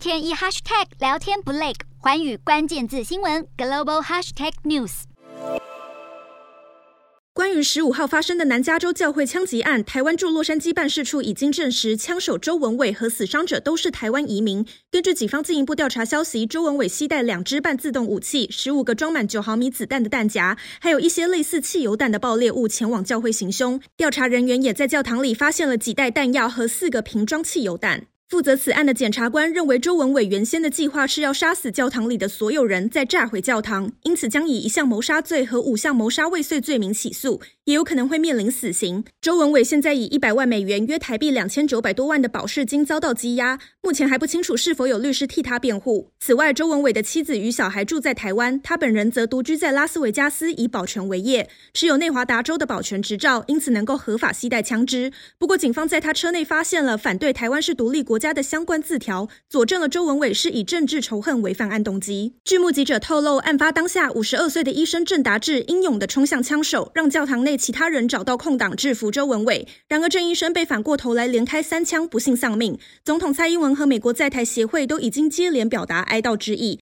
天一 hashtag 聊天不累，寰宇关键字新闻 global hashtag news。关于十五号发生的南加州教会枪击案，台湾驻洛杉矶办事处已经证实，枪手周文伟和死伤者都是台湾移民。根据警方进一步调查消息，周文伟携带两支半自动武器、十五个装满九毫米子弹的弹夹，还有一些类似汽油弹的爆裂物，前往教会行凶。调查人员也在教堂里发现了几袋弹药和四个瓶装汽油弹。负责此案的检察官认为，周文伟原先的计划是要杀死教堂里的所有人，再炸毁教堂，因此将以一项谋杀罪和五项谋杀未遂罪名起诉，也有可能会面临死刑。周文伟现在以一百万美元（约台币两千九百多万）的保释金遭到羁押，目前还不清楚是否有律师替他辩护。此外，周文伟的妻子与小孩住在台湾，他本人则独居在拉斯维加斯，以保全为业，持有内华达州的保全执照，因此能够合法携带枪支。不过，警方在他车内发现了反对台湾是独立国家的相关字条，佐证了周文伟是以政治仇恨为犯案动机。据目击者透露，案发当下，五十二岁的医生郑达志英勇地冲向枪手，让教堂内其他人找到空档制服周文伟。然而，郑医生被反过头来连开三枪，不幸丧命。总统蔡英文和美国在台协会都已经接连表达哀悼之意。